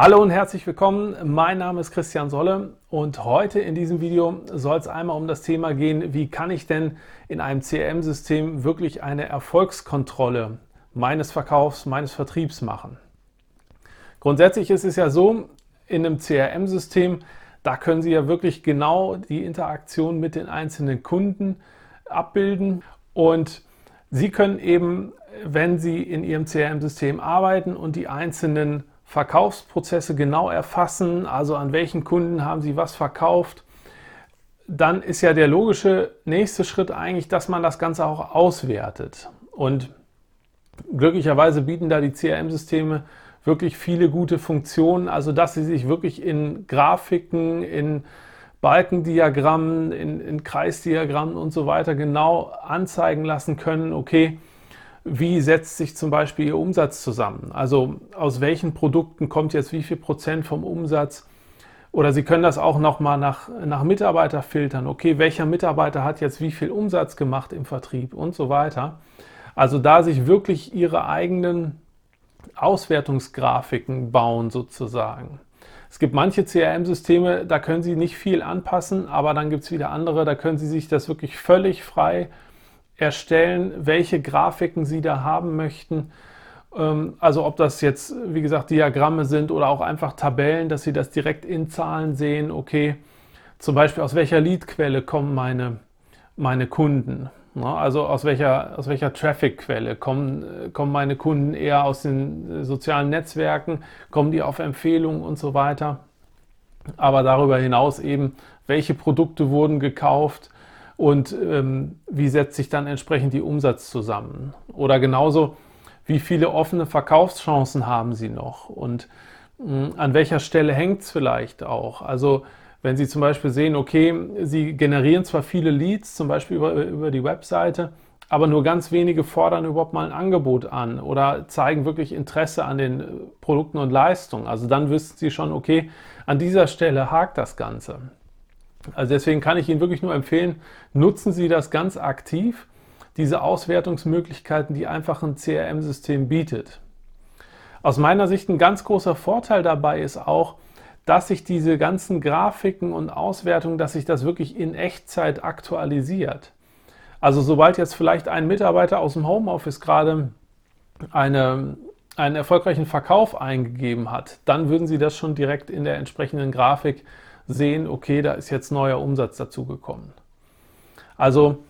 Hallo und herzlich willkommen. Mein Name ist Christian Solle und heute in diesem Video soll es einmal um das Thema gehen, wie kann ich denn in einem CRM-System wirklich eine Erfolgskontrolle meines Verkaufs, meines Vertriebs machen. Grundsätzlich ist es ja so, in einem CRM-System, da können Sie ja wirklich genau die Interaktion mit den einzelnen Kunden abbilden und Sie können eben, wenn Sie in Ihrem CRM-System arbeiten und die einzelnen Verkaufsprozesse genau erfassen, also an welchen Kunden haben Sie was verkauft, dann ist ja der logische nächste Schritt eigentlich, dass man das Ganze auch auswertet. Und glücklicherweise bieten da die CRM-Systeme wirklich viele gute Funktionen, also dass sie sich wirklich in Grafiken, in Balkendiagrammen, in, in Kreisdiagrammen und so weiter genau anzeigen lassen können, okay, wie setzt sich zum Beispiel Ihr Umsatz zusammen? Also aus welchen Produkten kommt jetzt wie viel Prozent vom Umsatz? Oder Sie können das auch nochmal nach, nach Mitarbeiter filtern. Okay, welcher Mitarbeiter hat jetzt wie viel Umsatz gemacht im Vertrieb und so weiter. Also da sich wirklich Ihre eigenen Auswertungsgrafiken bauen sozusagen. Es gibt manche CRM-Systeme, da können Sie nicht viel anpassen, aber dann gibt es wieder andere, da können Sie sich das wirklich völlig frei erstellen, welche Grafiken Sie da haben möchten. Ähm, also ob das jetzt, wie gesagt, Diagramme sind oder auch einfach Tabellen, dass Sie das direkt in Zahlen sehen. Okay, zum Beispiel aus welcher Leadquelle kommen meine, meine Kunden. Also aus welcher, aus welcher Traffic-Quelle kommen, kommen meine Kunden eher aus den sozialen Netzwerken, kommen die auf Empfehlungen und so weiter. Aber darüber hinaus eben, welche Produkte wurden gekauft, und ähm, wie setzt sich dann entsprechend die Umsatz zusammen? Oder genauso, wie viele offene Verkaufschancen haben Sie noch und mh, an welcher Stelle hängt es vielleicht auch? Also wenn Sie zum Beispiel sehen, okay, Sie generieren zwar viele Leads, zum Beispiel über, über die Webseite, aber nur ganz wenige fordern überhaupt mal ein Angebot an oder zeigen wirklich Interesse an den äh, Produkten und Leistungen. Also dann wissen Sie schon, okay, an dieser Stelle hakt das Ganze. Also deswegen kann ich Ihnen wirklich nur empfehlen, nutzen Sie das ganz aktiv, diese Auswertungsmöglichkeiten, die einfach ein CRM-System bietet. Aus meiner Sicht ein ganz großer Vorteil dabei ist auch, dass sich diese ganzen Grafiken und Auswertungen, dass sich das wirklich in Echtzeit aktualisiert. Also sobald jetzt vielleicht ein Mitarbeiter aus dem Homeoffice gerade eine, einen erfolgreichen Verkauf eingegeben hat, dann würden Sie das schon direkt in der entsprechenden Grafik sehen, okay, da ist jetzt neuer Umsatz dazugekommen. Also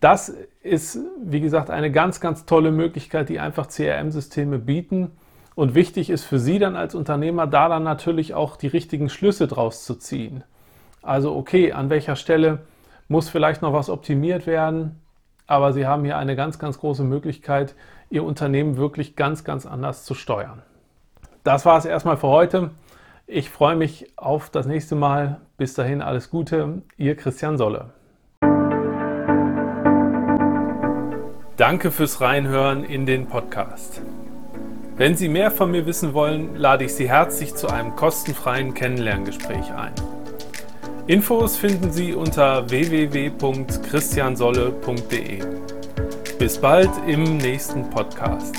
das ist, wie gesagt, eine ganz, ganz tolle Möglichkeit, die einfach CRM-Systeme bieten. Und wichtig ist für Sie dann als Unternehmer, da dann natürlich auch die richtigen Schlüsse draus zu ziehen. Also okay, an welcher Stelle muss vielleicht noch was optimiert werden, aber Sie haben hier eine ganz, ganz große Möglichkeit, Ihr Unternehmen wirklich ganz, ganz anders zu steuern. Das war es erstmal für heute. Ich freue mich auf das nächste Mal. Bis dahin alles Gute, Ihr Christian Solle. Danke fürs Reinhören in den Podcast. Wenn Sie mehr von mir wissen wollen, lade ich Sie herzlich zu einem kostenfreien Kennenlerngespräch ein. Infos finden Sie unter www.christiansolle.de. Bis bald im nächsten Podcast.